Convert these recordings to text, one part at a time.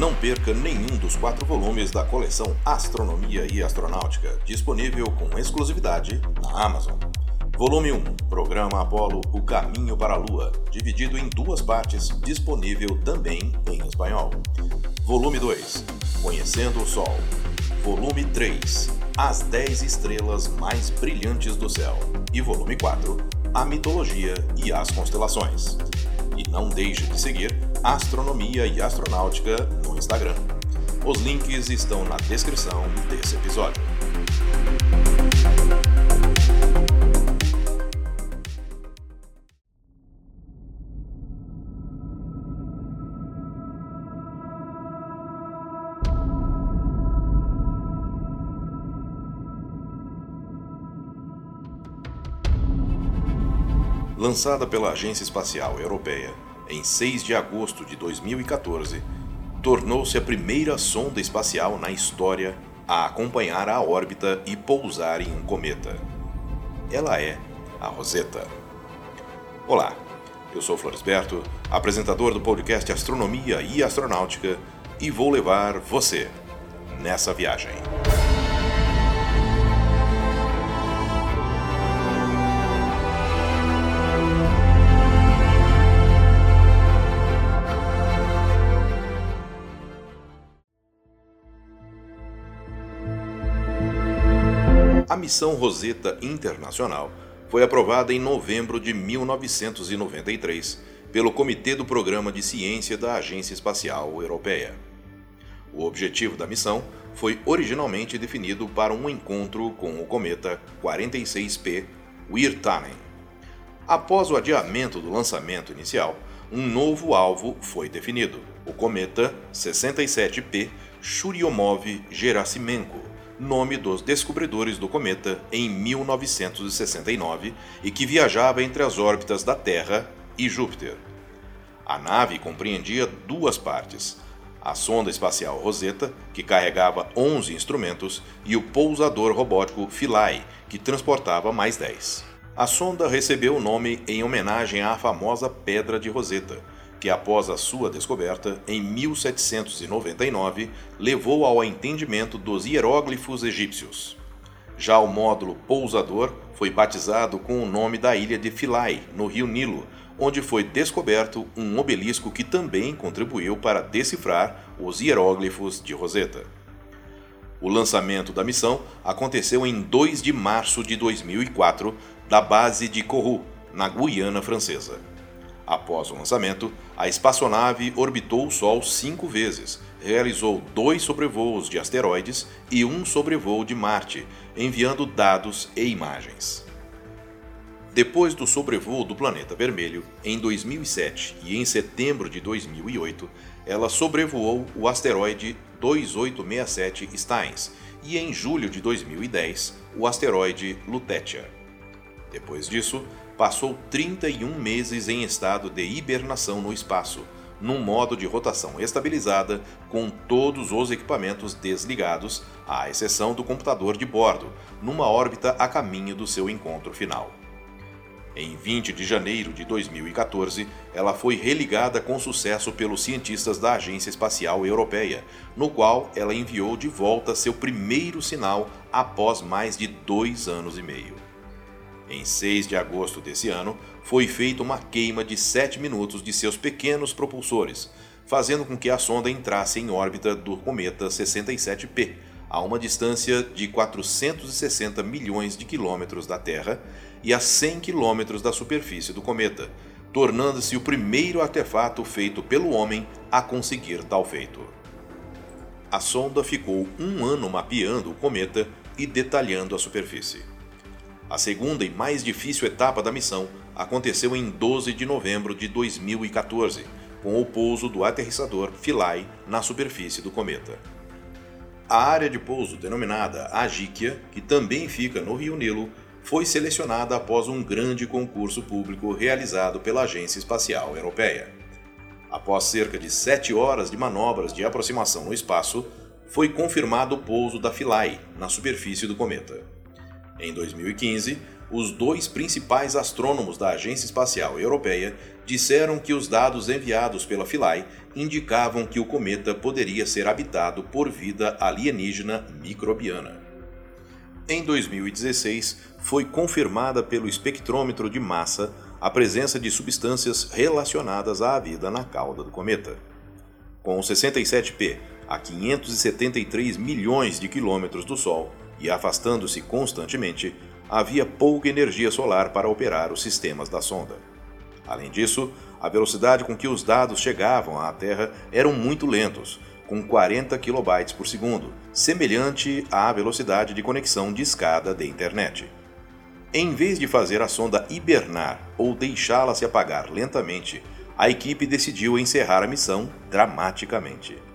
Não perca nenhum dos quatro volumes da coleção Astronomia e Astronáutica, disponível com exclusividade na Amazon. Volume 1 Programa Apolo O Caminho para a Lua, dividido em duas partes, disponível também em espanhol. Volume 2 Conhecendo o Sol. Volume 3 As 10 estrelas mais brilhantes do céu. E volume 4 A Mitologia e as Constelações. E não deixe de seguir Astronomia e Astronáutica no Instagram. Os links estão na descrição desse episódio. lançada pela Agência Espacial Europeia em 6 de agosto de 2014, tornou-se a primeira sonda espacial na história a acompanhar a órbita e pousar em um cometa. Ela é a Rosetta. Olá, eu sou Floresberto, apresentador do podcast Astronomia e Astronáutica, e vou levar você nessa viagem. Missão Rosetta Internacional foi aprovada em novembro de 1993 pelo Comitê do Programa de Ciência da Agência Espacial Europeia. O objetivo da missão foi originalmente definido para um encontro com o cometa 46P Wirtanen. Após o adiamento do lançamento inicial, um novo alvo foi definido: o cometa 67P Churyumov-Gerasimenko, nome dos descobridores do cometa em 1969 e que viajava entre as órbitas da Terra e Júpiter. A nave compreendia duas partes: a sonda espacial Rosetta, que carregava 11 instrumentos, e o pousador robótico Philae, que transportava mais 10. A sonda recebeu o nome em homenagem à famosa Pedra de Rosetta, que após a sua descoberta, em 1799, levou ao entendimento dos hieróglifos egípcios. Já o módulo pousador foi batizado com o nome da ilha de Philae, no rio Nilo, onde foi descoberto um obelisco que também contribuiu para decifrar os hieróglifos de Rosetta. O lançamento da missão aconteceu em 2 de março de 2004 da base de Kourou, na Guiana Francesa. Após o lançamento, a espaçonave orbitou o Sol cinco vezes, realizou dois sobrevoos de asteroides e um sobrevoo de Marte, enviando dados e imagens. Depois do sobrevoo do planeta vermelho, em 2007 e em setembro de 2008, ela sobrevoou o asteroide 2867 Steins e em julho de 2010 o asteroide Lutetia. Depois disso, passou 31 meses em estado de hibernação no espaço, num modo de rotação estabilizada, com todos os equipamentos desligados, à exceção do computador de bordo, numa órbita a caminho do seu encontro final. Em 20 de janeiro de 2014, ela foi religada com sucesso pelos cientistas da Agência Espacial Europeia, no qual ela enviou de volta seu primeiro sinal após mais de dois anos e meio. Em 6 de agosto desse ano, foi feita uma queima de 7 minutos de seus pequenos propulsores, fazendo com que a sonda entrasse em órbita do cometa 67P, a uma distância de 460 milhões de quilômetros da Terra e a 100 quilômetros da superfície do cometa, tornando-se o primeiro artefato feito pelo homem a conseguir tal feito. A sonda ficou um ano mapeando o cometa e detalhando a superfície. A segunda e mais difícil etapa da missão aconteceu em 12 de novembro de 2014, com o pouso do aterrissador Philae na superfície do cometa. A área de pouso denominada Agíquia, que também fica no Rio Nilo, foi selecionada após um grande concurso público realizado pela Agência Espacial Europeia. Após cerca de sete horas de manobras de aproximação no espaço, foi confirmado o pouso da Philae na superfície do cometa. Em 2015, os dois principais astrônomos da Agência Espacial Europeia disseram que os dados enviados pela Philae indicavam que o cometa poderia ser habitado por vida alienígena microbiana. Em 2016, foi confirmada pelo espectrômetro de massa a presença de substâncias relacionadas à vida na cauda do cometa. Com 67P a 573 milhões de quilômetros do Sol e afastando-se constantemente, havia pouca energia solar para operar os sistemas da sonda. Além disso, a velocidade com que os dados chegavam à Terra eram muito lentos, com 40 kB por segundo, semelhante à velocidade de conexão de escada de internet. Em vez de fazer a sonda hibernar ou deixá-la se apagar lentamente, a equipe decidiu encerrar a missão dramaticamente.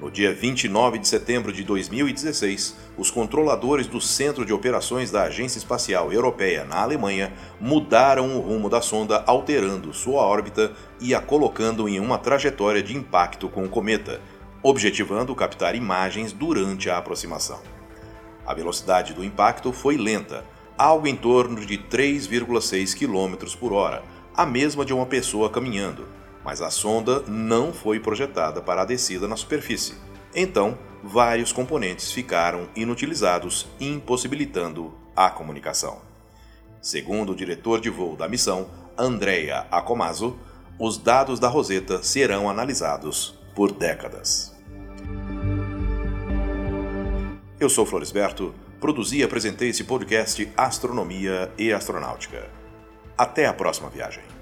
No dia 29 de setembro de 2016, os controladores do Centro de Operações da Agência Espacial Europeia na Alemanha mudaram o rumo da sonda, alterando sua órbita e a colocando em uma trajetória de impacto com o cometa, objetivando captar imagens durante a aproximação. A velocidade do impacto foi lenta, algo em torno de 3,6 km por hora, a mesma de uma pessoa caminhando, mas a sonda não foi projetada para a descida na superfície. Então, vários componentes ficaram inutilizados, impossibilitando a comunicação. Segundo o diretor de voo da missão, Andrea Acomaso, os dados da Rosetta serão analisados por décadas. Eu sou Floresberto, produzi e apresentei esse podcast Astronomia e Astronáutica. Até a próxima viagem.